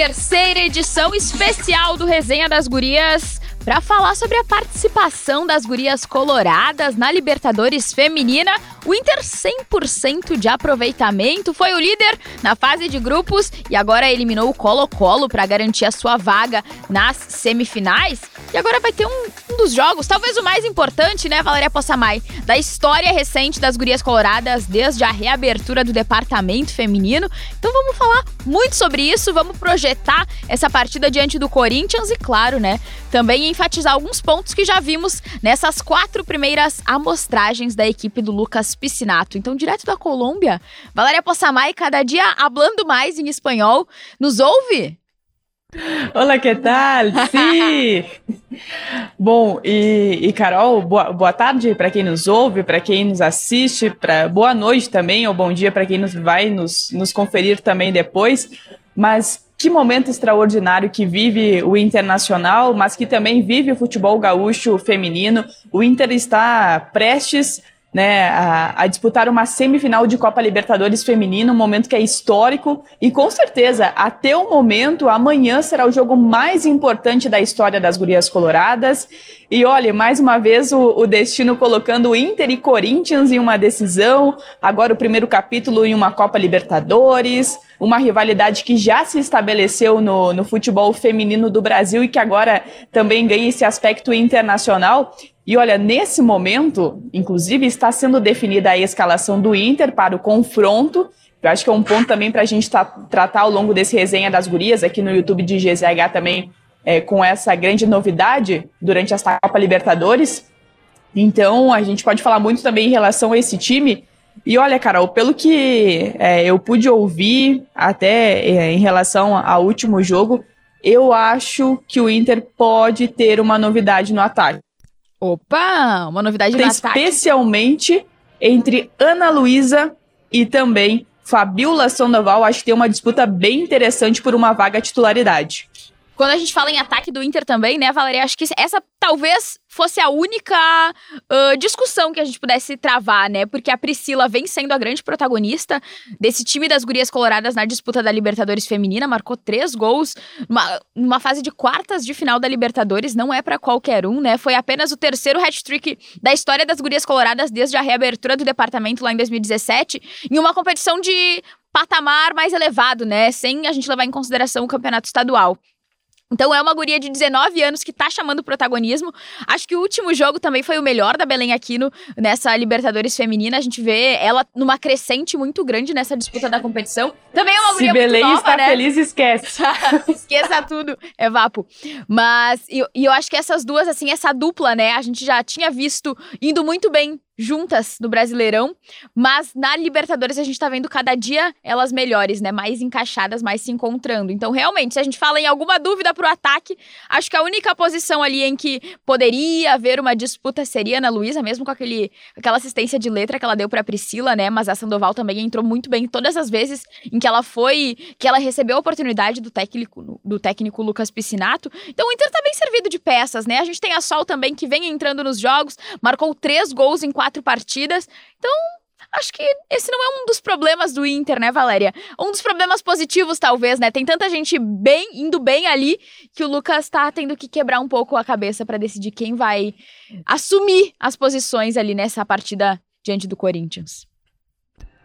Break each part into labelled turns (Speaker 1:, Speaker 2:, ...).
Speaker 1: terceira edição especial do Resenha das Gurias para falar sobre a participação das gurias coloradas na Libertadores Feminina. O Inter 100% de aproveitamento foi o líder na fase de grupos e agora eliminou o Colo-Colo para garantir a sua vaga nas semifinais. E agora vai ter um, um, dos jogos, talvez o mais importante, né, Valéria Possamay, da história recente das gurias coloradas desde a reabertura do departamento feminino. Então vamos falar muito sobre isso, vamos projetar essa partida diante do Corinthians e, claro, né, também enfatizar alguns pontos que já vimos nessas quatro primeiras amostragens da equipe do Lucas Piscinato. Então, direto da Colômbia, Valéria Possamay, cada dia hablando mais em espanhol. Nos ouve?
Speaker 2: Olá, que tal? Sim! Bom, e, e, Carol, boa, boa tarde para quem nos ouve, para quem nos assiste, pra, boa noite também, ou bom dia para quem nos vai nos, nos conferir também depois. Mas que momento extraordinário que vive o Internacional, mas que também vive o futebol gaúcho feminino. O Inter está prestes né, a, a, disputar uma semifinal de Copa Libertadores feminino, um momento que é histórico e com certeza até o momento amanhã será o jogo mais importante da história das Gurias Coloradas. E olha, mais uma vez o, o destino colocando Inter e Corinthians em uma decisão, agora o primeiro capítulo em uma Copa Libertadores, uma rivalidade que já se estabeleceu no, no futebol feminino do Brasil e que agora também ganha esse aspecto internacional. E olha, nesse momento, inclusive, está sendo definida a escalação do Inter para o confronto. Eu acho que é um ponto também para a gente tá, tratar ao longo desse resenha das gurias aqui no YouTube de GZH também, é, com essa grande novidade durante esta Copa Libertadores. Então, a gente pode falar muito também em relação a esse time. E olha, Carol, pelo que é, eu pude ouvir até é, em relação ao último jogo, eu acho que o Inter pode ter uma novidade no ataque.
Speaker 1: Opa, uma novidade no
Speaker 2: Especialmente entre Ana Luísa e também Fabiola Sandoval. Acho que tem uma disputa bem interessante por uma vaga titularidade.
Speaker 1: Quando a gente fala em ataque do Inter também, né, Valeria? Acho que essa talvez fosse a única uh, discussão que a gente pudesse travar, né? Porque a Priscila vem sendo a grande protagonista desse time das gurias coloradas na disputa da Libertadores feminina, marcou três gols numa, numa fase de quartas de final da Libertadores, não é para qualquer um, né? Foi apenas o terceiro hat-trick da história das gurias coloradas desde a reabertura do departamento lá em 2017, em uma competição de patamar mais elevado, né? Sem a gente levar em consideração o campeonato estadual. Então é uma guria de 19 anos que tá chamando protagonismo. Acho que o último jogo também foi o melhor da Belém Aquino nessa Libertadores feminina. A gente vê ela numa crescente muito grande nessa disputa da competição. Também é uma guria
Speaker 2: Se Belém
Speaker 1: nova,
Speaker 2: está
Speaker 1: né?
Speaker 2: feliz, esquece.
Speaker 1: Esqueça tudo, é vapo. Mas e, e eu acho que essas duas assim, essa dupla, né, a gente já tinha visto indo muito bem juntas no Brasileirão, mas na Libertadores a gente tá vendo cada dia elas melhores, né? Mais encaixadas, mais se encontrando. Então, realmente, se a gente fala em alguma dúvida pro ataque, acho que a única posição ali em que poderia haver uma disputa seria Ana Luísa, mesmo com aquele, aquela assistência de letra que ela deu pra Priscila, né? Mas a Sandoval também entrou muito bem todas as vezes em que ela foi, que ela recebeu a oportunidade do técnico, do técnico Lucas Piscinato. Então, o Inter tá bem servido de peças, né? A gente tem a Sol também que vem entrando nos jogos, marcou três gols em quatro quatro partidas. Então, acho que esse não é um dos problemas do Inter, né, Valéria? Um dos problemas positivos, talvez, né? Tem tanta gente bem, indo bem ali, que o Lucas tá tendo que quebrar um pouco a cabeça para decidir quem vai assumir as posições ali nessa partida diante do Corinthians.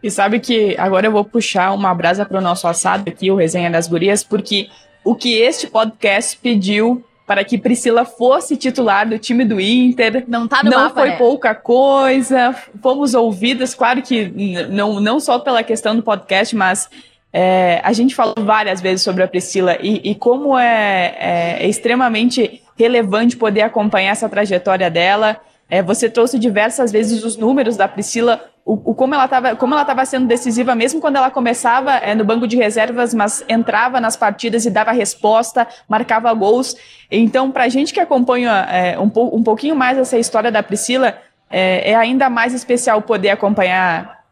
Speaker 2: E sabe que agora eu vou puxar uma brasa para o nosso assado aqui, o Resenha das Gurias, porque o que este podcast pediu para que Priscila fosse titular do time do Inter.
Speaker 1: Não tá no
Speaker 2: Não
Speaker 1: mapa,
Speaker 2: foi
Speaker 1: né?
Speaker 2: pouca coisa. Fomos ouvidas, claro que não, não só pela questão do podcast, mas é, a gente falou várias vezes sobre a Priscila e, e como é, é, é extremamente relevante poder acompanhar essa trajetória dela. É, você trouxe diversas vezes os números da Priscila, o, o como ela estava sendo decisiva mesmo quando ela começava é, no banco de reservas, mas entrava nas partidas e dava resposta, marcava gols. Então, para a gente que acompanha é, um, um pouquinho mais essa história da Priscila, é, é ainda mais especial poder acompanhar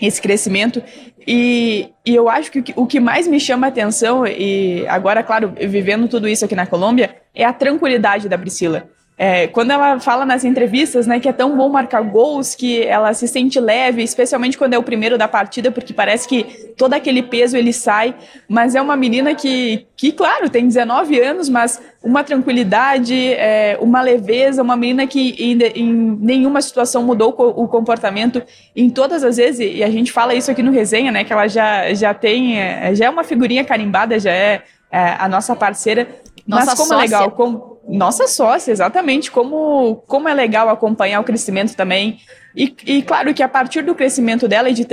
Speaker 2: esse crescimento. E, e eu acho que o que mais me chama a atenção, e agora, claro, vivendo tudo isso aqui na Colômbia, é a tranquilidade da Priscila. É, quando ela fala nas entrevistas, né, que é tão bom marcar gols, que ela se sente leve, especialmente quando é o primeiro da partida, porque parece que todo aquele peso ele sai. Mas é uma menina que, que claro, tem 19 anos, mas uma tranquilidade, é, uma leveza, uma menina que em, em, nenhuma situação mudou o comportamento em todas as vezes, e a gente fala isso aqui no resenha, né, que ela já, já tem, é, já é uma figurinha carimbada, já é, é a nossa parceira. Nossa mas como sócia. é legal, como, nossa sócia, exatamente. Como, como é legal acompanhar o crescimento também. E, e claro que a partir do crescimento dela e de,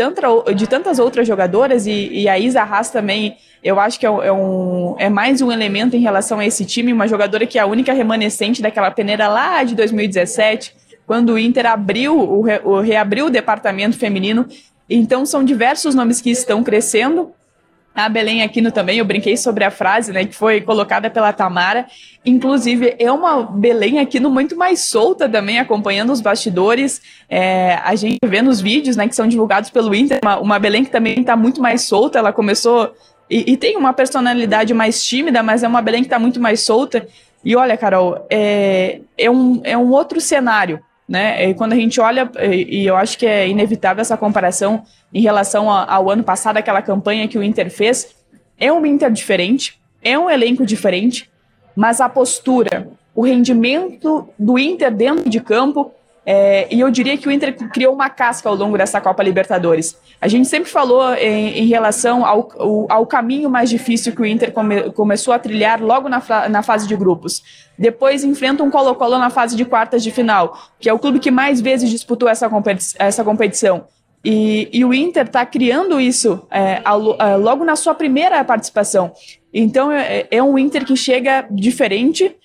Speaker 2: de tantas outras jogadoras, e, e a Isa Haas também, eu acho que é, é, um, é mais um elemento em relação a esse time, uma jogadora que é a única remanescente daquela peneira lá de 2017, quando o Inter abriu, o, o reabriu o departamento feminino. Então são diversos nomes que estão crescendo, a Belém Aquino também, eu brinquei sobre a frase, né, que foi colocada pela Tamara. Inclusive, é uma Belém Aquino muito mais solta também, acompanhando os bastidores. É, a gente vê nos vídeos, né, que são divulgados pelo Inter, uma, uma Belém que também está muito mais solta, ela começou... E, e, tem uma personalidade mais tímida, mas é uma Belém que está muito mais solta. E olha, Carol, é, é, um, é um outro cenário né? E quando a gente olha, e eu acho que é inevitável essa comparação em relação ao ano passado, aquela campanha que o Inter fez, é um Inter diferente, é um elenco diferente, mas a postura, o rendimento do Inter dentro de campo é, e eu diria que o Inter criou uma casca ao longo dessa Copa Libertadores. A gente sempre falou em, em relação ao, ao, caminho mais difícil que o Inter come, começou a trilhar logo na, na fase de grupos. Depois enfrenta um Colo-Colo na fase de quartas de final, que é o clube que mais vezes disputou essa, competi essa competição. E, e, o Inter está criando isso é, ao, é, logo na sua primeira participação. Então é, é um Inter que chega diferente,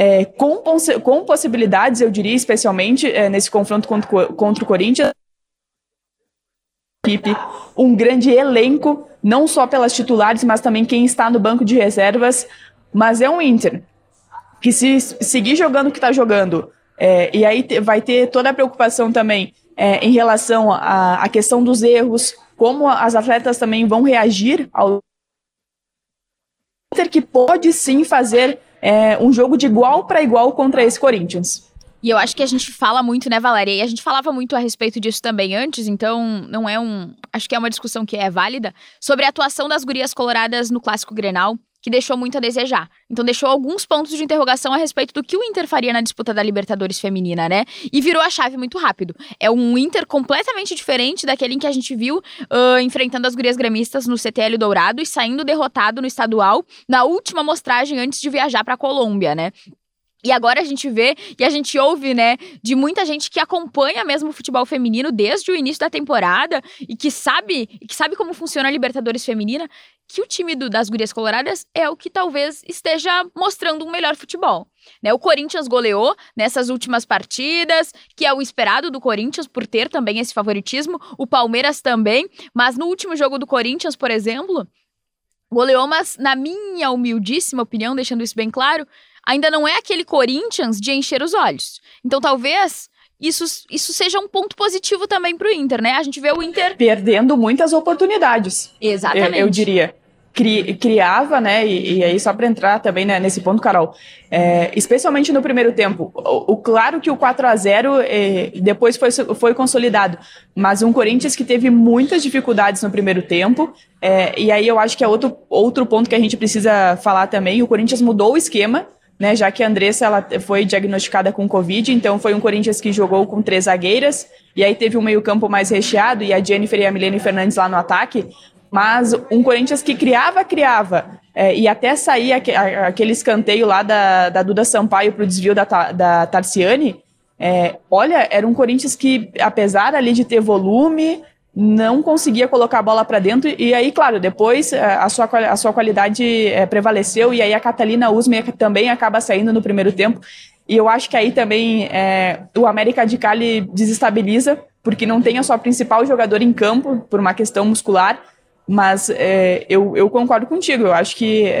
Speaker 2: é, com, com possibilidades, eu diria, especialmente é, nesse confronto contra, contra o Corinthians. Equipe, um grande elenco, não só pelas titulares, mas também quem está no banco de reservas. Mas é um Inter que, se seguir jogando o que está jogando, é, e aí vai ter toda a preocupação também é, em relação à, questão dos erros, como as atletas também vão reagir ao Inter que pode sim fazer é, um jogo de igual para igual contra esse Corinthians.
Speaker 1: E eu acho que a gente fala muito, né, Valéria? E a gente falava muito a respeito disso também antes, então não é um. Acho que é uma discussão que é válida sobre a atuação das gurias coloradas no clássico Grenal que deixou muito a desejar. Então deixou alguns pontos de interrogação a respeito do que o Inter faria na disputa da Libertadores feminina, né? E virou a chave muito rápido. É um Inter completamente diferente daquele em que a gente viu uh, enfrentando as gurias gremistas no CTL Dourado e saindo derrotado no estadual na última mostragem antes de viajar para a Colômbia, né? E agora a gente vê e a gente ouve, né, de muita gente que acompanha mesmo o futebol feminino desde o início da temporada e que sabe, que sabe como funciona a Libertadores feminina, que o time do, das Gurias Coloradas é o que talvez esteja mostrando um melhor futebol. Né, o Corinthians goleou nessas últimas partidas, que é o esperado do Corinthians por ter também esse favoritismo, o Palmeiras também, mas no último jogo do Corinthians, por exemplo, goleou, mas na minha humildíssima opinião, deixando isso bem claro, ainda não é aquele Corinthians de encher os olhos. Então talvez isso, isso seja um ponto positivo também para o Inter, né? A gente vê o Inter.
Speaker 2: Perdendo muitas oportunidades.
Speaker 1: Exatamente.
Speaker 2: Eu, eu diria. Cri, criava, né? E, e aí, só para entrar também né, nesse ponto, Carol, é, especialmente no primeiro tempo. O, o, claro que o 4 a 0 é, depois foi, foi consolidado, mas um Corinthians que teve muitas dificuldades no primeiro tempo. É, e aí eu acho que é outro, outro ponto que a gente precisa falar também. O Corinthians mudou o esquema né, já que a Andressa ela foi diagnosticada com Covid, então foi um Corinthians que jogou com três zagueiras, e aí teve um meio-campo mais recheado, e a Jennifer e a Milene Fernandes lá no ataque, mas um Corinthians que criava, criava, é, e até sair aquele escanteio lá da, da Duda Sampaio para o desvio da, da Tarciane, é, olha, era um Corinthians que, apesar ali de ter volume, não conseguia colocar a bola para dentro. E aí, claro, depois eh, a sua, a sua qualidade é, prevaleceu. E aí a Catalina Usme também acaba saindo no primeiro tempo. E eu acho que aí também é, o América de Cali desestabiliza, porque não tem a sua principal jogador em campo, por uma questão muscular. Mas é, eu, eu concordo contigo. Eu acho que,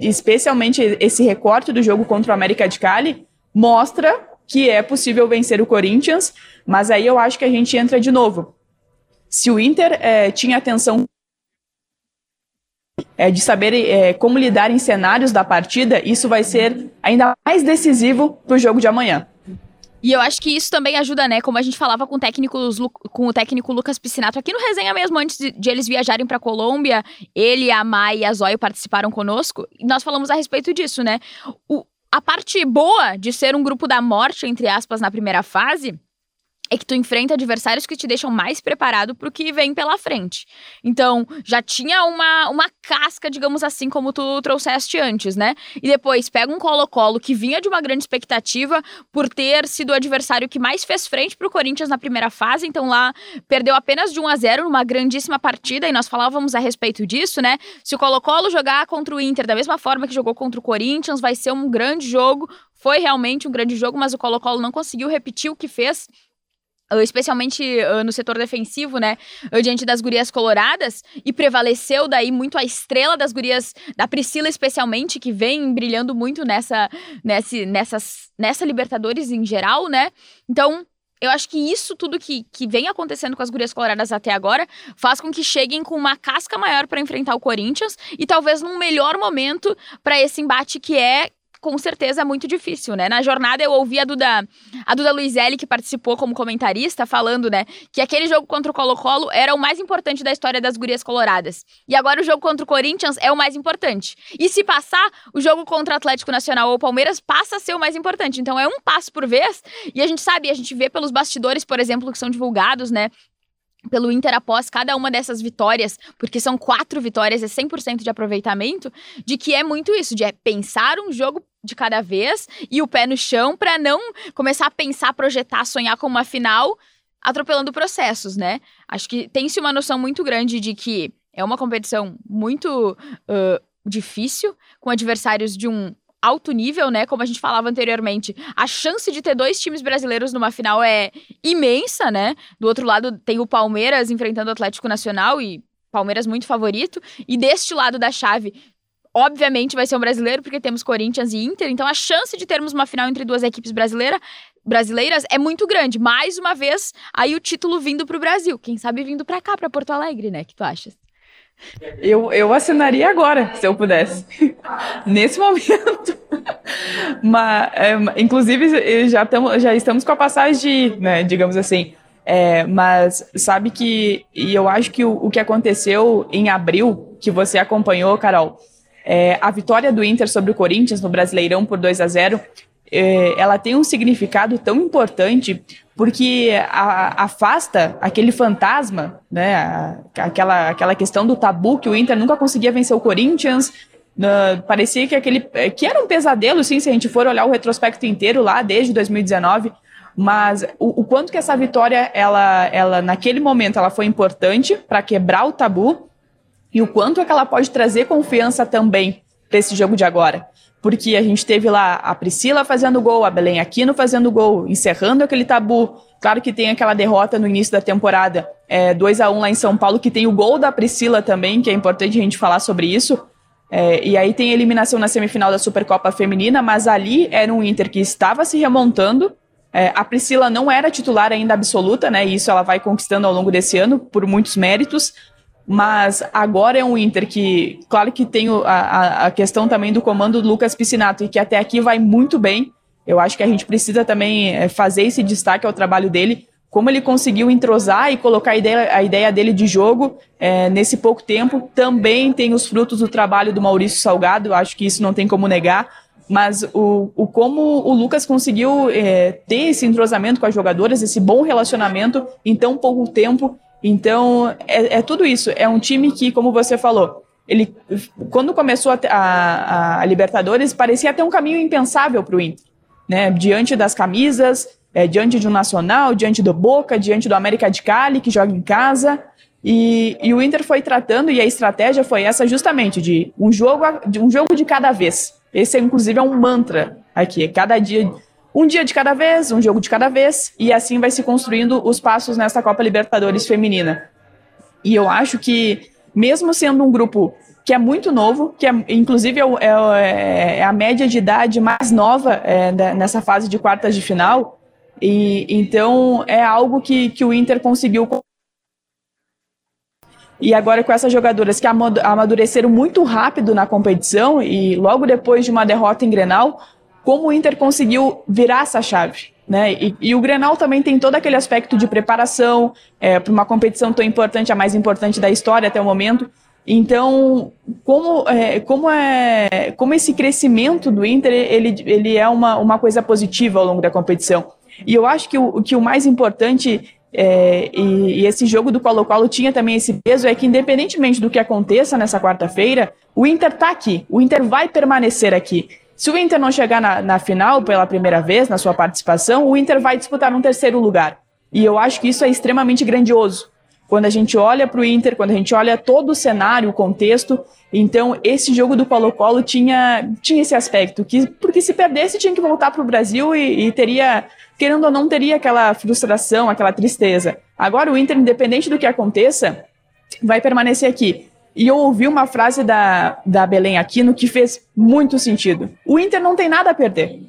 Speaker 2: especialmente, esse recorte do jogo contra o América de Cali mostra que é possível vencer o Corinthians. Mas aí eu acho que a gente entra de novo se o Inter é, tinha atenção é, de saber é, como lidar em cenários da partida, isso vai ser ainda mais decisivo para o jogo de amanhã.
Speaker 1: E eu acho que isso também ajuda, né? Como a gente falava com, com o técnico Lucas Piscinato aqui no resenha mesmo, antes de, de eles viajarem para Colômbia, ele, a Mai e a Zóio participaram conosco, e nós falamos a respeito disso, né? O, a parte boa de ser um grupo da morte, entre aspas, na primeira fase, é que tu enfrenta adversários que te deixam mais preparado para o que vem pela frente. Então, já tinha uma, uma casca, digamos assim, como tu trouxeste antes, né? E depois pega um Colo-Colo que vinha de uma grande expectativa por ter sido o adversário que mais fez frente para o Corinthians na primeira fase, então lá perdeu apenas de 1 a 0 numa grandíssima partida e nós falávamos a respeito disso, né? Se o Colo-Colo jogar contra o Inter da mesma forma que jogou contra o Corinthians, vai ser um grande jogo. Foi realmente um grande jogo, mas o Colo-Colo não conseguiu repetir o que fez especialmente uh, no setor defensivo, né, uh, diante das gurias coloradas, e prevaleceu daí muito a estrela das gurias, da Priscila especialmente, que vem brilhando muito nessa, nessa, nessas, nessa Libertadores em geral, né, então... Eu acho que isso tudo que, que vem acontecendo com as gurias coloradas até agora faz com que cheguem com uma casca maior para enfrentar o Corinthians e talvez num melhor momento para esse embate que é com certeza é muito difícil, né? Na jornada eu ouvi a Duda, a Duda Luizelli, que participou como comentarista, falando, né, que aquele jogo contra o Colo-Colo era o mais importante da história das gurias coloradas. E agora o jogo contra o Corinthians é o mais importante. E se passar, o jogo contra o Atlético Nacional ou Palmeiras passa a ser o mais importante. Então é um passo por vez. E a gente sabe, a gente vê pelos bastidores, por exemplo, que são divulgados, né, pelo Inter após cada uma dessas vitórias, porque são quatro vitórias e 100% de aproveitamento, de que é muito isso, de é pensar um jogo de cada vez e o pé no chão para não começar a pensar, projetar, sonhar com uma final, atropelando processos, né? Acho que tem-se uma noção muito grande de que é uma competição muito uh, difícil, com adversários de um alto nível, né? Como a gente falava anteriormente, a chance de ter dois times brasileiros numa final é imensa, né? Do outro lado tem o Palmeiras enfrentando o Atlético Nacional e Palmeiras muito favorito. E deste lado da chave, obviamente vai ser um brasileiro, porque temos Corinthians e Inter. Então a chance de termos uma final entre duas equipes brasileiras brasileiras é muito grande. Mais uma vez, aí o título vindo para o Brasil. Quem sabe vindo para cá, para Porto Alegre, né? que tu achas?
Speaker 2: Eu, eu assinaria agora, se eu pudesse. Nesse momento. Mas, é, inclusive, já, tamo, já estamos com a passagem de, né, digamos assim. É, mas sabe que, e eu acho que o, o, que aconteceu em abril, que você acompanhou, Carol, é, a vitória do Inter sobre o Corinthians no Brasileirão por 2 a 0 é, ela tem um significado tão importante porque a, afasta aquele fantasma, né, a, aquela, aquela questão do tabu que o Inter nunca conseguia vencer o Corinthians, uh, parecia que aquele que era um pesadelo, sim, se a gente for olhar o retrospecto inteiro lá desde 2019, mas o, o quanto que essa vitória, ela, ela naquele momento, ela foi importante para quebrar o tabu e o quanto é que ela pode trazer confiança também para esse jogo de agora porque a gente teve lá a Priscila fazendo gol, a Belém Aquino fazendo gol, encerrando aquele tabu. Claro que tem aquela derrota no início da temporada, é, 2 a 1 lá em São Paulo, que tem o gol da Priscila também, que é importante a gente falar sobre isso. É, e aí tem eliminação na semifinal da Supercopa Feminina, mas ali era um Inter que estava se remontando. É, a Priscila não era titular ainda absoluta, né? E isso ela vai conquistando ao longo desse ano por muitos méritos. Mas agora é um Inter que, claro que tem a, a questão também do comando do Lucas Piscinato e que até aqui vai muito bem. Eu acho que a gente precisa também é, fazer esse destaque ao trabalho dele, como ele conseguiu entrosar e colocar a ideia, a ideia dele de jogo é, nesse pouco tempo. Também tem os frutos do trabalho do Maurício Salgado, acho que isso não tem como negar. Mas o, o como o Lucas conseguiu é, ter esse entrosamento com as jogadoras, esse bom relacionamento em tão pouco tempo, então, é, é, tudo isso. É um time que, como você falou, ele, quando começou a, a, a Libertadores, parecia ter um caminho impensável para o Inter. Né? Diante das camisas, é, diante de um Nacional, diante do Boca, diante do América de Cali, que joga em casa. E, e, o Inter foi tratando, e a estratégia foi essa justamente, de um jogo, de um jogo de cada vez. Esse, inclusive, é um mantra aqui. Cada dia um dia de cada vez, um jogo de cada vez, e assim vai se construindo os passos nessa Copa Libertadores feminina. E eu acho que, mesmo sendo um grupo que é muito novo, que é, inclusive é, é, é a média de idade mais nova é, nessa fase de quartas de final, e então é algo que, que o Inter conseguiu e agora com essas jogadoras que amadureceram muito rápido na competição e logo depois de uma derrota em Grenal, como o Inter conseguiu virar essa chave. Né? E, e, o Grenal também tem todo aquele aspecto de preparação é, para uma competição tão importante, a mais importante da história até o momento. Então, como, é, como, é, como esse crescimento do Inter ele, ele é uma, uma coisa positiva ao longo da competição. E eu acho que o, que o mais importante, é, e, e, esse jogo do Colo-Colo tinha também esse peso, é que independentemente do que aconteça nessa quarta-feira, o Inter está aqui, o Inter vai permanecer aqui. Se o Inter não chegar na, na final pela primeira vez, na sua participação, o Inter vai disputar um terceiro lugar. E eu acho que isso é extremamente grandioso. Quando a gente olha para o Inter, quando a gente olha todo o cenário, o contexto, então esse jogo do Colo-Colo tinha, tinha esse aspecto, que porque se perdesse tinha que voltar para o Brasil e, e, teria, querendo ou não, teria aquela frustração, aquela tristeza. Agora o Inter, independente do que aconteça, vai permanecer aqui. E eu ouvi uma frase da, da Belém Aquino que fez muito sentido. O Inter não tem nada a perder.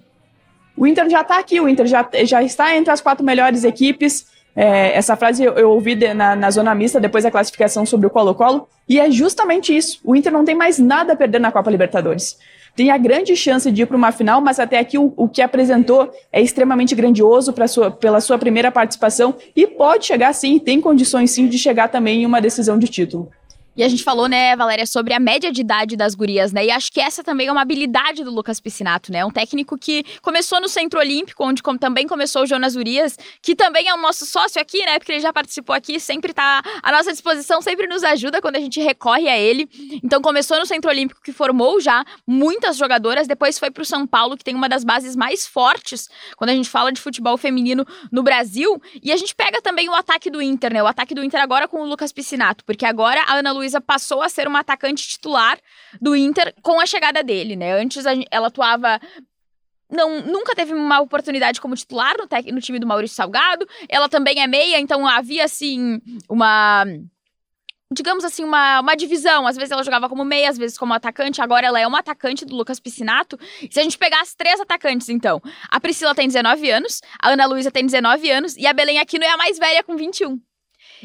Speaker 2: O Inter já está aqui, o Inter já, já está entre as quatro melhores equipes. É, essa frase eu, eu ouvi de, na, na, zona mista depois da classificação sobre o Colo-Colo, e é justamente isso. O Inter não tem mais nada a perder na Copa Libertadores. Tem a grande chance de ir para uma final, mas até aqui o, o que apresentou é extremamente grandioso sua, pela sua primeira participação e pode chegar sim, tem condições sim de chegar também em uma decisão de título.
Speaker 1: E a gente falou, né, Valéria, sobre a média de idade das gurias, né? E acho que essa também é uma habilidade do Lucas Piscinato, né? Um técnico que começou no Centro Olímpico, onde também começou o Jonas Urias, que também é o nosso sócio aqui, né? Porque ele já participou aqui, sempre tá à nossa disposição, sempre nos ajuda quando a gente recorre a ele. Então começou no Centro Olímpico, que formou já muitas jogadoras, depois foi pro São Paulo, que tem uma das bases mais fortes quando a gente fala de futebol feminino no Brasil. E a gente pega também o ataque do Inter, né? O ataque do Inter agora com o Lucas Piscinato, porque agora a Ana Luísa Luísa passou a ser uma atacante titular do Inter com a chegada dele, né? Antes ela atuava não, nunca teve uma oportunidade como titular no, no, time do Maurício Salgado. Ela também é meia, então havia assim uma digamos assim, uma, uma divisão. Às vezes ela jogava como meia, às vezes como atacante. Agora ela é uma atacante do Lucas Piscinato. Se a gente pegar as três atacantes, então, a Priscila tem 19 anos, a Ana Luísa tem 19 anos e a Belém Aquino é a mais velha com 21.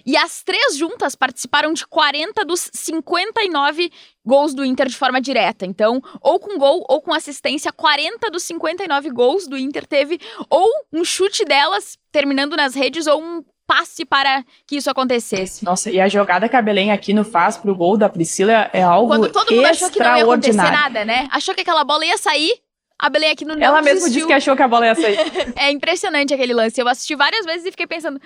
Speaker 1: E as três juntas participaram de 40 dos 59 gols do Inter de forma direta. Então, ou com gol ou com assistência, 40 dos 59 gols do Inter teve ou um chute delas terminando nas redes ou um passe para que isso acontecesse.
Speaker 2: Nossa, e a jogada que a Belém aqui no faz pro gol da Priscila é algo Quando todo mundo achou que não ia acontecer nada,
Speaker 1: né? Achou que aquela bola ia sair, a Belém aqui no
Speaker 2: Ela mesma disse que achou que a bola ia sair.
Speaker 1: é impressionante aquele lance. Eu assisti várias vezes e fiquei pensando,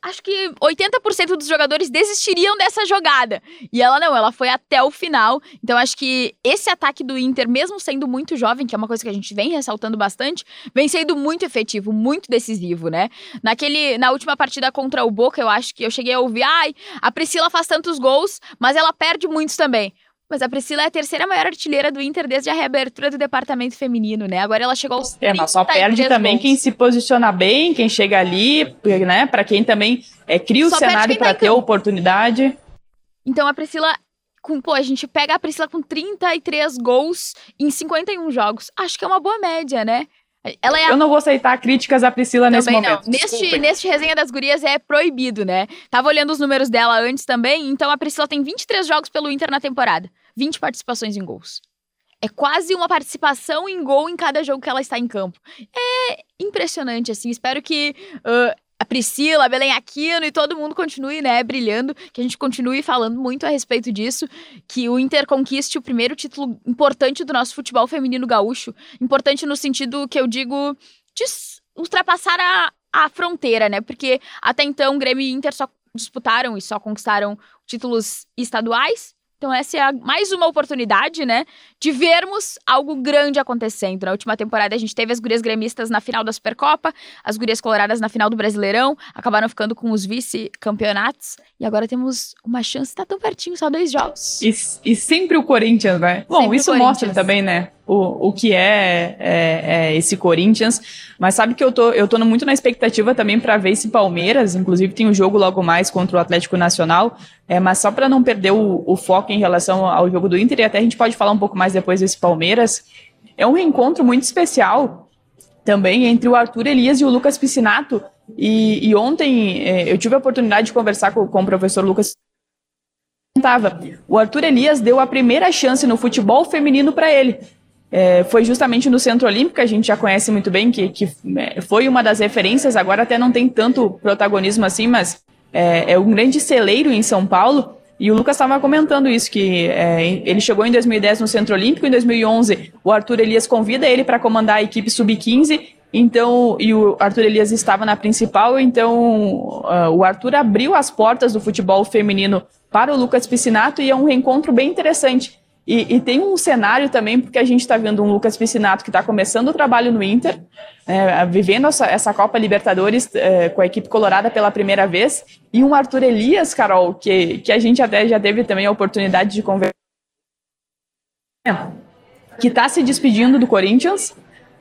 Speaker 1: acho que 80% dos jogadores desistiriam dessa jogada. E ela não, ela foi até o final. Então acho que esse ataque do Inter, mesmo sendo muito jovem, que é uma coisa que a gente vem ressaltando bastante, vem sendo muito efetivo, muito decisivo, né? Naquele, na última partida contra o Boca, eu acho que eu cheguei a ouvir, ai, a Priscila faz tantos gols, mas ela perde muitos também. Mas a Priscila é a terceira maior artilheira do Inter desde a reabertura do departamento feminino, né? Agora ela chegou aos
Speaker 2: É, mas só perde também gols. quem se posiciona bem, quem chega ali, né? Para quem também é, cria o só cenário para tá ter oportunidade.
Speaker 1: Então a Priscila com, pô, a gente pega a Priscila com 33 gols em 51 jogos. Acho que é uma boa média, né?
Speaker 2: Ela é a... Eu não vou aceitar críticas à Priscila também nesse momento.
Speaker 1: Não. Neste, neste resenha das gurias é proibido, né? Tava olhando os números dela antes também, então a Priscila tem 23 jogos pelo Inter na temporada, 20 participações em gols. É quase uma participação em gol em cada jogo que ela está em campo. É impressionante, assim. Espero que uh, a Priscila, a Belém Aquino e todo mundo continue, né, brilhando, que a gente continue falando muito a respeito disso, que o Inter conquiste o primeiro título importante do nosso futebol feminino gaúcho. Importante no sentido que eu digo de ultrapassar a, a fronteira, né? Porque até então Grêmio e Inter só disputaram e só conquistaram títulos estaduais então, essa é a, mais uma oportunidade, né, de vermos algo grande acontecendo. Na última temporada, a gente teve as gurias gremistas na final da Supercopa, as gurias coloradas na final do Brasileirão, acabaram ficando com os vice-campeonatos. E agora temos uma chance, tá tão pertinho, só dois jogos.
Speaker 2: E, e sempre o Corinthians, né? Bom, sempre isso mostra também, né? O, o que é, é, é, esse Corinthians, mas sabe que eu tô, eu tô muito na expectativa também para ver esse Palmeiras, inclusive tem um jogo logo mais contra o Atlético Nacional, é, mas só para não perder o, o, foco em relação ao jogo do Inter, e até a gente pode falar um pouco mais depois desse Palmeiras, é um reencontro muito especial também entre o Arthur Elias e o Lucas Piscinato, e, e ontem é, eu tive a oportunidade de conversar com, com o professor Lucas o Arthur Elias deu a primeira chance no futebol feminino para ele. É, foi justamente no Centro Olímpico, a gente já conhece muito bem, que, que é, foi uma das referências, agora até não tem tanto protagonismo assim, mas é, é um grande celeiro em São Paulo. E o Lucas estava comentando isso, que é, ele chegou em 2010 no Centro Olímpico, em 2011 o Arthur Elias convida ele para comandar a equipe sub-15, então, e o Arthur Elias estava na principal, então uh, o Arthur abriu as portas do futebol feminino para o Lucas Piscinato e é um reencontro bem interessante. E, e tem um cenário também, porque a gente está vendo um Lucas Piscinato que está começando o trabalho no Inter, é, vivendo essa, essa, Copa Libertadores é, com a equipe colorada pela primeira vez, e um Arthur Elias, Carol, que, que a gente até já teve também a oportunidade de conversar, que está se despedindo do Corinthians,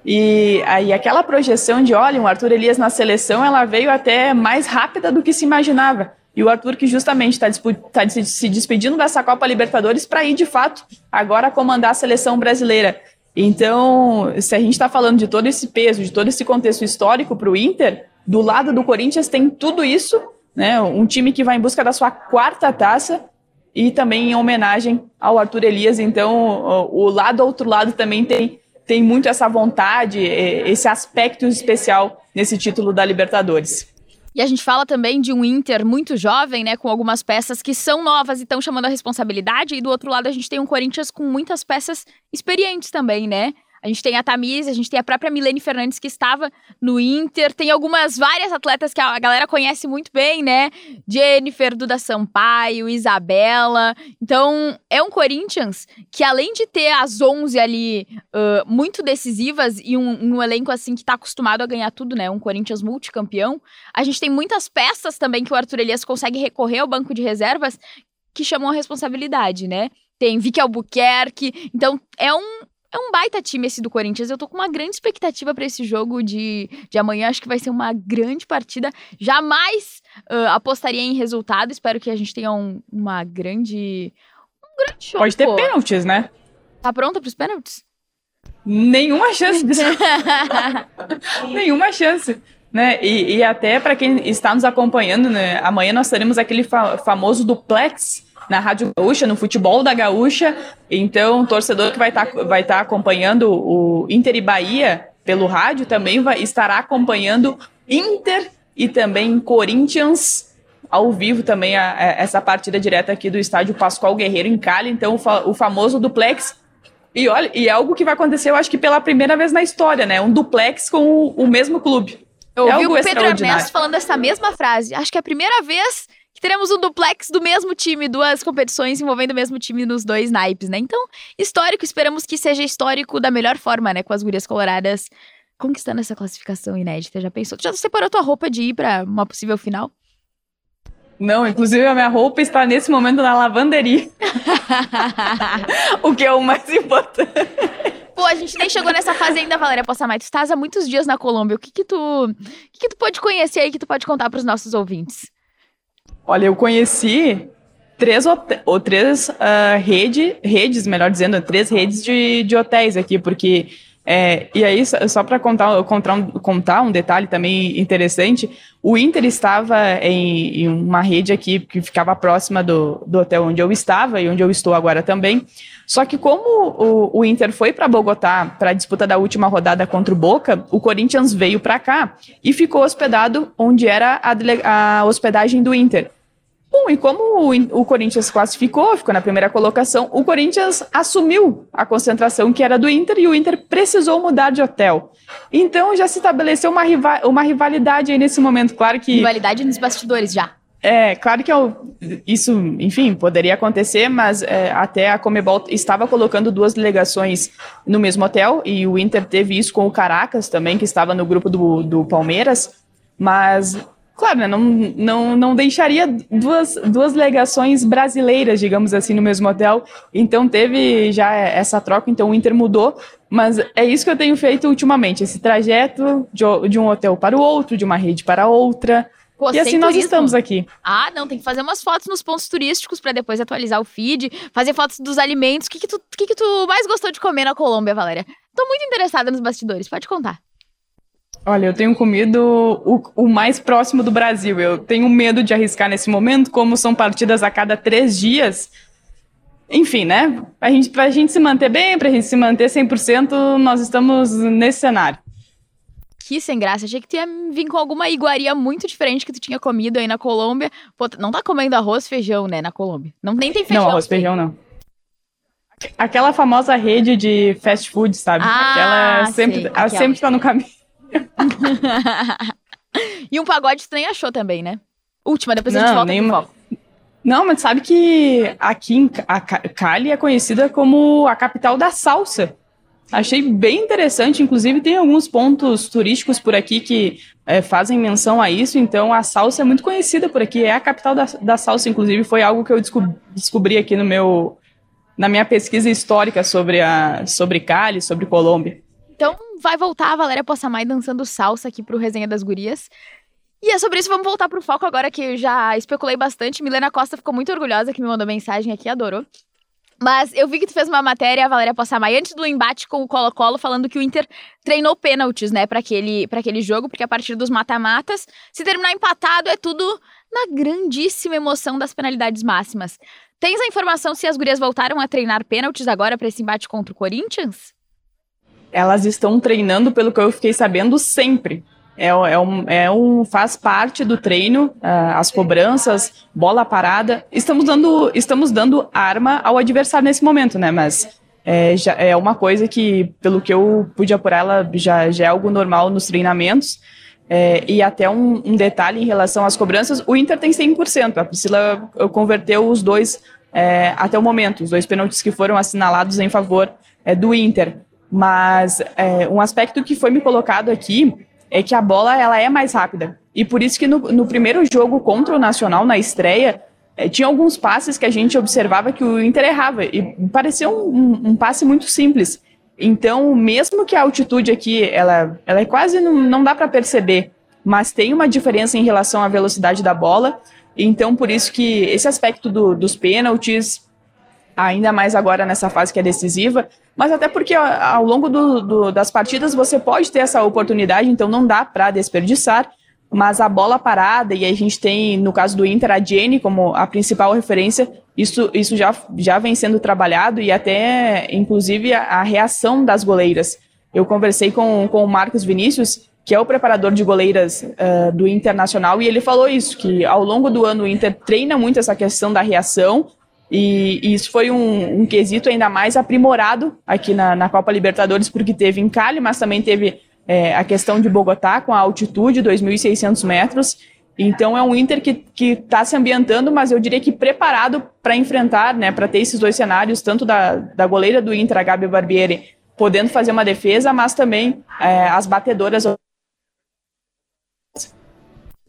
Speaker 2: e aí aquela projeção de, olha, um Arthur Elias na seleção, ela veio até mais rápida do que se imaginava. E o Arthur que justamente está tá se despedindo dessa Copa Libertadores para ir, de fato, agora comandar a seleção brasileira. Então, se a gente está falando de todo esse peso, de todo esse contexto histórico para o Inter, do lado do Corinthians tem tudo isso, né? Um time que vai em busca da sua quarta taça e também em homenagem ao Arthur Elias. Então, o lado outro lado também tem, tem muito essa vontade, esse aspecto especial nesse título da Libertadores.
Speaker 1: E a gente fala também de um Inter muito jovem, né, com algumas peças que são novas e estão chamando a responsabilidade, e do outro lado a gente tem um Corinthians com muitas peças experientes também, né? A gente tem a Tamires, a gente tem a própria Milene Fernandes que estava no Inter, tem algumas várias atletas que a galera conhece muito bem, né? Jennifer, Duda Sampaio, Isabela. Então, é um Corinthians que além de ter as 11 ali uh, muito decisivas e um, um, elenco assim que está acostumado a ganhar tudo, né? Um Corinthians multicampeão, a gente tem muitas peças também que o Arthur Elias consegue recorrer ao banco de reservas que chamam a responsabilidade, né? Tem Vicky Albuquerque. Então, é um, é um baita time esse do Corinthians. Eu tô com uma grande expectativa para esse jogo de, de amanhã. Acho que vai ser uma grande partida. Jamais uh, apostaria em resultado. Espero que a gente tenha um, uma grande. Um grande jogo.
Speaker 2: Pode ter pênaltis, né?
Speaker 1: Tá pronta pros pênaltis?
Speaker 2: Nenhuma chance. Nenhuma chance. Né? E, e até para quem está nos acompanhando, né? amanhã nós teremos aquele fa famoso duplex na Rádio Gaúcha, no futebol da Gaúcha. Então, o torcedor que vai estar tá, vai tá acompanhando o Inter e Bahia pelo rádio também vai, estará acompanhando Inter e também Corinthians ao vivo também a, a, essa partida direta aqui do estádio Pascoal Guerreiro em Cali. Então, o, fa, o famoso duplex. E olha, e é algo que vai acontecer, eu acho que pela primeira vez na história, né? Um duplex com o, o mesmo clube.
Speaker 1: Eu é ouvi o Pedro Ernesto falando essa mesma frase. Acho que é a primeira vez que teremos um duplex do mesmo time, duas competições envolvendo o mesmo time nos dois naipes, né? Então, histórico, esperamos que seja histórico da melhor forma, né? Com as gurias coloradas conquistando essa classificação inédita. Já pensou? Tu já separou tua roupa de ir pra uma possível final?
Speaker 2: Não, inclusive a minha roupa está nesse momento na lavanderia. o que é o mais importante.
Speaker 1: Pô, a gente nem chegou nessa fase ainda, Valéria Possamay. Tu estás há muitos dias na Colômbia. O que que tu, o que que tu pode conhecer aí que tu pode contar para os nossos ouvintes?
Speaker 2: Olha, eu conheci três, ou três uh, rede, redes, melhor dizendo, três redes de, de hotéis aqui, porque. É, e aí, só para contar, contar, um, contar um detalhe também interessante, o Inter estava em, em, uma rede aqui que ficava próxima do, do hotel onde eu estava e onde eu estou agora também. Só que como o, o Inter foi para Bogotá para a disputa da última rodada contra o Boca, o Corinthians veio para cá e ficou hospedado onde era a, a hospedagem do Inter. Bom, e como o, o Corinthians classificou, ficou na primeira colocação, o Corinthians assumiu a concentração que era do Inter e o Inter precisou mudar de hotel. Então já se estabeleceu uma, rival, uma rivalidade aí nesse momento, claro que...
Speaker 1: Rivalidade nos bastidores já.
Speaker 2: É, claro que eu, isso, enfim, poderia acontecer, mas é, até a Comebol estava colocando duas delegações no mesmo hotel, e o Inter teve isso com o Caracas também, que estava no grupo do, do Palmeiras, mas Claro, né, não, não, não deixaria duas, duas legações brasileiras, digamos assim, no mesmo hotel. Então teve já essa troca, então o Inter mudou. Mas é isso que eu tenho feito ultimamente, esse trajeto de, de um hotel para o outro, de uma rede para outra. Pô, e assim nós turismo. estamos aqui.
Speaker 1: Ah, não, tem que fazer umas fotos nos pontos turísticos para depois atualizar o feed, fazer fotos dos alimentos. O que, que, tu, que, que tu mais gostou de comer na Colômbia, Valéria? Tô muito interessada nos bastidores, pode contar.
Speaker 2: Olha, eu tenho comido o, o, mais próximo do Brasil. Eu tenho medo de arriscar nesse momento, como são partidas a cada três dias. Enfim, né? Pra gente, pra gente se manter bem, pra gente se manter 100%, nós estamos nesse cenário.
Speaker 1: Que sem graça. Achei que tu ia vir com alguma iguaria muito diferente que tu tinha comido aí na Colômbia. Pô, não tá comendo arroz feijão, né, na Colômbia? Não nem tem feijão.
Speaker 2: Não, arroz e feijão não. Aquela famosa rede de fast food, sabe?
Speaker 1: Ah,
Speaker 2: Aquela sempre,
Speaker 1: sei,
Speaker 2: ela
Speaker 1: aquela.
Speaker 2: sempre tá no caminho.
Speaker 1: e um pagode nem achou também, né? Última, depois a gente
Speaker 2: Não,
Speaker 1: volta
Speaker 2: nenhuma. Não, mas sabe que aqui em a Ca- Cali é conhecida como a capital da salsa. Achei bem interessante, inclusive tem alguns pontos turísticos por aqui que eh, fazem menção a isso, então a salsa é muito conhecida por aqui, é a capital da, da salsa, inclusive foi algo que eu desco- descobri aqui no meu, na minha pesquisa histórica sobre, a, sobre Cali, sobre Colômbia.
Speaker 1: Então vai voltar a Valéria Possamay dançando salsa aqui pro Resenha das Gurias. E é sobre isso, vamos voltar pro foco agora que eu já especulei bastante. Milena Costa ficou muito orgulhosa que me mandou mensagem aqui, adorou. Mas eu vi que tu fez uma matéria, a Valéria Possamay, antes do embate com o Colo-Colo, falando que o Inter treinou pênaltis, né, pra aquele, aquele jogo, porque a partir dos mata-matas, se terminar empatado, é tudo na grandíssima emoção das penalidades máximas. Tens a informação se as gurias voltaram a treinar pênaltis agora pra esse embate contra o Corinthians?
Speaker 2: Elas estão treinando, pelo que eu fiquei sabendo, sempre. É, é, um, é um, faz parte do treino, ah, as cobranças, bola parada. Estamos dando, estamos dando arma ao adversário nesse momento, né? Mas é, já, é uma coisa que, pelo que eu pude apurar, ela já, já é algo normal nos treinamentos. É, e até um, um detalhe em relação às cobranças, o Inter tem 100%. A Priscila converteu os dois é, até o momento, os dois pênaltis que foram assinalados em favor é, do Inter. Mas é, um aspecto que foi me colocado aqui é que a bola ela é mais rápida. E por isso que no, no primeiro jogo contra o Nacional, na estreia, é, tinha alguns passes que a gente observava que o Inter errava. E parecia um, um, um passe muito simples. Então, mesmo que a altitude aqui, ela, ela é quase, não, não dá para perceber, mas tem uma diferença em relação à velocidade da bola. Então, por isso que esse aspecto do, dos pênaltis, ainda mais agora nessa fase que é decisiva, mas até porque ao longo do, do, das partidas você pode ter essa oportunidade, então não dá para desperdiçar. Mas a bola parada, e a gente tem, no caso do Inter, a Jenny como a principal referência, isso, isso já, já vem sendo trabalhado e até, inclusive, a, a reação das goleiras. Eu conversei com, com o Marcos Vinícius, que é o preparador de goleiras uh, do Internacional, e ele falou isso, que ao longo do ano o Inter treina muito essa questão da reação, e, e isso foi um, um, quesito ainda mais aprimorado aqui na, na, Copa Libertadores, porque teve em Cali, mas também teve é, a questão de Bogotá, com a altitude, 2.600 metros. Então é um Inter que está se ambientando, mas eu diria que preparado para enfrentar, né, para ter esses dois cenários, tanto da, da goleira do Inter, a Gabi Barbieri, podendo fazer uma defesa, mas também é, as batedoras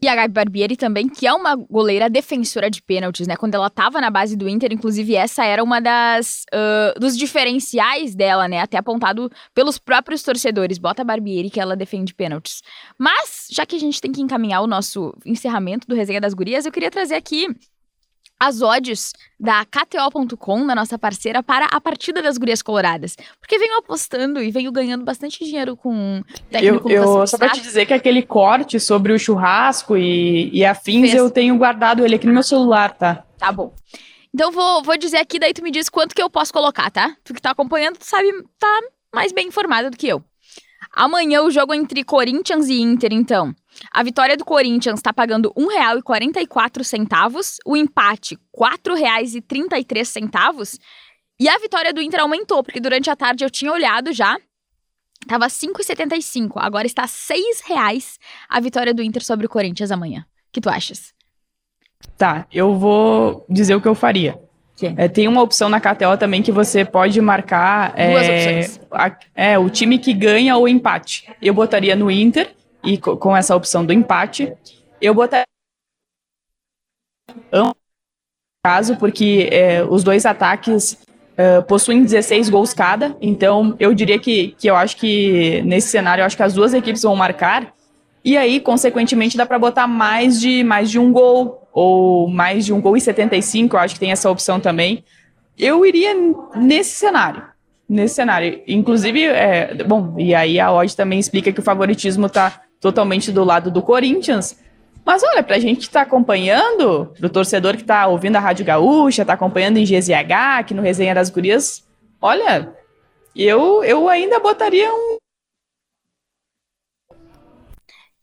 Speaker 1: e a Gabi Barbieri também, que é uma goleira defensora de pênaltis, né? Quando ela estava na base do Inter, inclusive essa era uma das uh, dos diferenciais dela, né? Até apontado pelos próprios torcedores. Bota a Barbieri que ela defende pênaltis. Mas, já que a gente tem que encaminhar o nosso encerramento do Resenha das Gurias, eu queria trazer aqui as odds da KTO.com, da nossa parceira, para a partida das gurias coloradas. Porque venho apostando e venho ganhando bastante dinheiro com técnico
Speaker 2: Eu, eu só pra te dizer que aquele corte sobre o churrasco e, e afins,
Speaker 1: Fez.
Speaker 2: eu tenho guardado ele aqui no meu celular, tá?
Speaker 1: Tá bom. Então vou, vou dizer aqui, daí tu me diz quanto que eu posso colocar, tá? Tu que tá acompanhando, tu sabe, tá mais bem informada do que eu. Amanhã o jogo entre Corinthians e Inter, então. A vitória do Corinthians tá pagando R$ 1,44, o empate R$ 4,33 e a vitória do Inter aumentou, porque durante a tarde eu tinha olhado já, tava 5,75, agora está R$ 6,00 a vitória do Inter sobre o Corinthians amanhã. O que tu achas?
Speaker 2: Tá, eu vou dizer o que eu faria. É, tem uma opção na KTO também que você pode marcar
Speaker 1: Duas
Speaker 2: é,
Speaker 1: opções.
Speaker 2: a- é, o time que ganha ou empate. Eu botaria no Inter, e co- com essa opção do empate. Eu botaria caso, porque é, os dois ataques é, possuem 16 gols cada, então eu diria que, que eu acho que nesse cenário eu acho que as duas equipes vão marcar. E aí, consequentemente, dá para botar mais de, mais de um gol, ou mais de um gol e 75, eu acho que tem essa opção também. Eu iria nesse cenário. Nesse cenário. Inclusive, é, bom, e aí a odd também explica que o favoritismo tá, totalmente do lado do Corinthians. Mas olha, pra gente que tá acompanhando, pro torcedor que tá ouvindo a Rádio Gaúcha, tá acompanhando em GZH, aqui no Resenha das Gurias, olha, eu, eu ainda botaria um.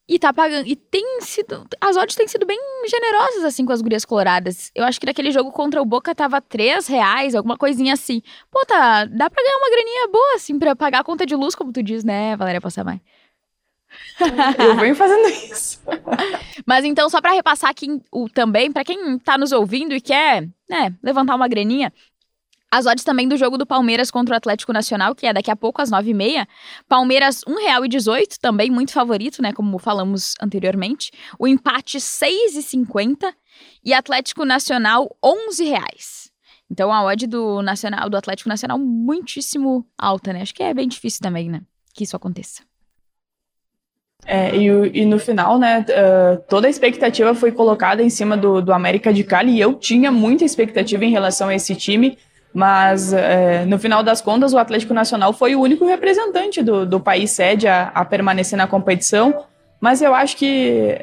Speaker 1: E tá pagando. E tem sido. As odds têm sido bem generosas, assim, com as gurias coloradas. Eu acho que naquele jogo contra o Boca tava 3 reais, alguma coisinha assim. Pô, tá. Dá pra ganhar uma graninha boa, assim, pra pagar a conta de luz, como tu diz, né, Valéria Passamai?
Speaker 2: Eu venho fazendo isso.
Speaker 1: Mas então, só para repassar aqui o, também, para quem tá nos ouvindo e quer, né, levantar uma graninha, as odds também do jogo do Palmeiras contra o Atlético Nacional, que é daqui a pouco às 9h30. Palmeiras R$ 1,18, também muito favorito, né? Como falamos anteriormente. O empate R$ 6,50 e Atlético Nacional R$ 11,00. Então a odd do Nacional, do Atlético Nacional muitíssimo alta, né? Acho que é bem difícil também, né? Que isso aconteça.
Speaker 2: É, e, e, no final, né, uh, toda a expectativa foi colocada em cima do, do América de Cali. E eu tinha muita expectativa em relação a esse time, mas uh, no final das contas o Atlético Nacional foi o único representante do, do país sede a, a permanecer na competição, mas eu acho que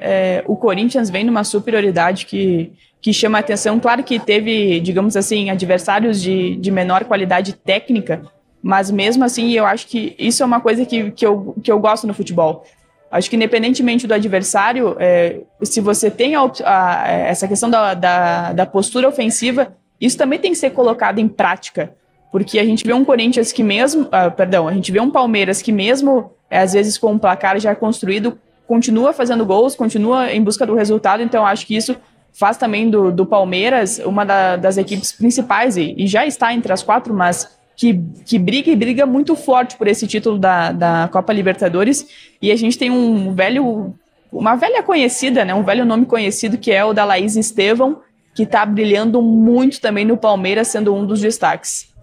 Speaker 2: uh, o Corinthians vem numa superioridade que, que chama a atenção. Claro que teve, digamos assim, adversários de, de menor qualidade técnica, mas mesmo assim eu acho que isso é uma coisa que, que, eu, que eu gosto no futebol Acho que independentemente do adversário, é, se você tem a, a, essa questão da, da, da, postura ofensiva, isso também tem que ser colocado em prática. Porque a gente vê um Corinthians que mesmo, ah, perdão, a gente vê um Palmeiras que mesmo, é, às vezes com um placar já construído, continua fazendo gols, continua em busca do resultado, então acho que isso faz também do, do Palmeiras uma da, das equipes principais, e, e já está entre as quatro, mas que, que briga e briga muito forte por esse título da, da Copa Libertadores. E a gente tem um velho, uma velha conhecida, né, um velho nome conhecido que é o da Laís Estevão, que está brilhando muito também no Palmeiras, sendo um dos destaques.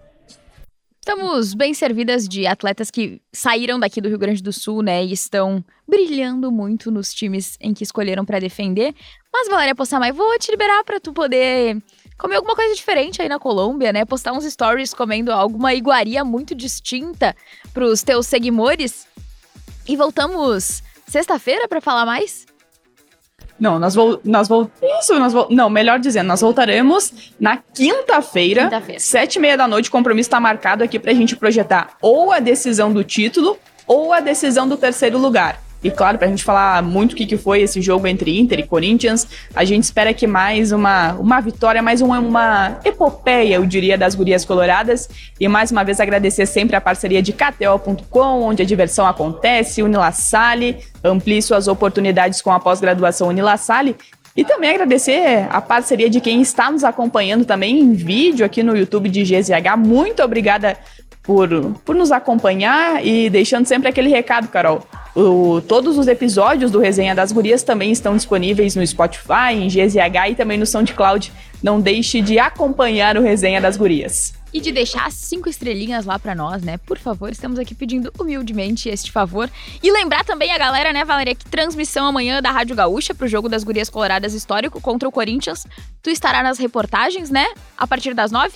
Speaker 1: Estamos bem servidas de atletas que saíram daqui do Rio Grande do Sul, né, e estão brilhando muito nos times em que escolheram para defender. Mas Valéria Possamay, vou te liberar para tu poder comer alguma coisa diferente aí na Colômbia, né? Postar uns stories comendo alguma iguaria muito distinta pros teus seguidores. E voltamos sexta-feira para falar mais?
Speaker 2: Não, nós vamos. Nós vol isso, nós vol não, melhor dizendo, nós voltaremos na quinta-feira, quinta sete e meia da noite. O compromisso está marcado aqui para a gente projetar ou a decisão do título ou a decisão do terceiro lugar. E claro, para a gente falar muito o que, que foi esse jogo entre Inter e Corinthians, a gente espera que mais uma, uma vitória, mais uma, uma epopeia, eu diria, das gurias coloradas. E mais uma vez agradecer sempre a parceria de KTO.com, onde a diversão acontece, Unilassale, amplie suas oportunidades com a pós-graduação Unilassale. E também agradecer a parceria de quem está nos acompanhando também em vídeo aqui no YouTube de GZH. Muito obrigada por, por nos acompanhar e deixando sempre aquele recado, Carol. O, todos os episódios do Resenha das Gurias também estão disponíveis no Spotify, em GZH e também no SoundCloud. Não deixe de acompanhar o Resenha das Gurias.
Speaker 1: E de deixar cinco estrelinhas lá para nós, né? Por favor, estamos aqui pedindo humildemente este favor. E lembrar também a galera, né, Valéria, que transmissão amanhã da Rádio Gaúcha pro jogo das Gurias Coloradas histórico contra o Corinthians. Tu estará nas reportagens, né? A partir das nove?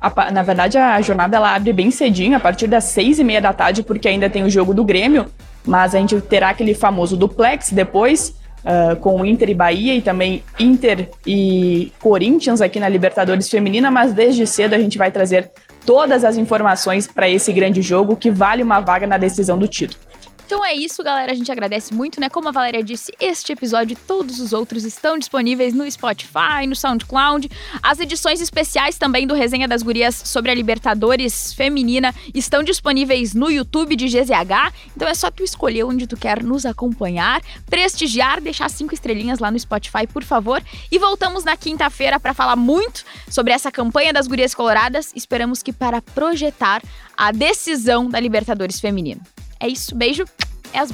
Speaker 2: A, na verdade, a jornada ela abre bem cedinho, a partir das seis e meia da tarde, porque ainda tem o jogo do Grêmio. Mas a gente terá aquele famoso duplex depois, uh, com Inter e Bahia, e também Inter e Corinthians aqui na Libertadores Feminina. Mas desde cedo a gente vai trazer todas as informações para esse grande jogo que vale uma vaga na decisão do título.
Speaker 1: Então é isso, galera. A gente agradece muito, né? Como a Valéria disse, este episódio e todos os outros estão disponíveis no Spotify, no SoundCloud. As edições especiais também do Resenha das Gurias sobre a Libertadores Feminina estão disponíveis no YouTube de GZH. Então é só tu escolher onde tu quer nos acompanhar, prestigiar, deixar cinco estrelinhas lá no Spotify, por favor. E voltamos na quinta-feira para falar muito sobre essa campanha das Gurias Coloradas. Esperamos que para projetar a decisão da Libertadores Feminina. É isso, beijo, as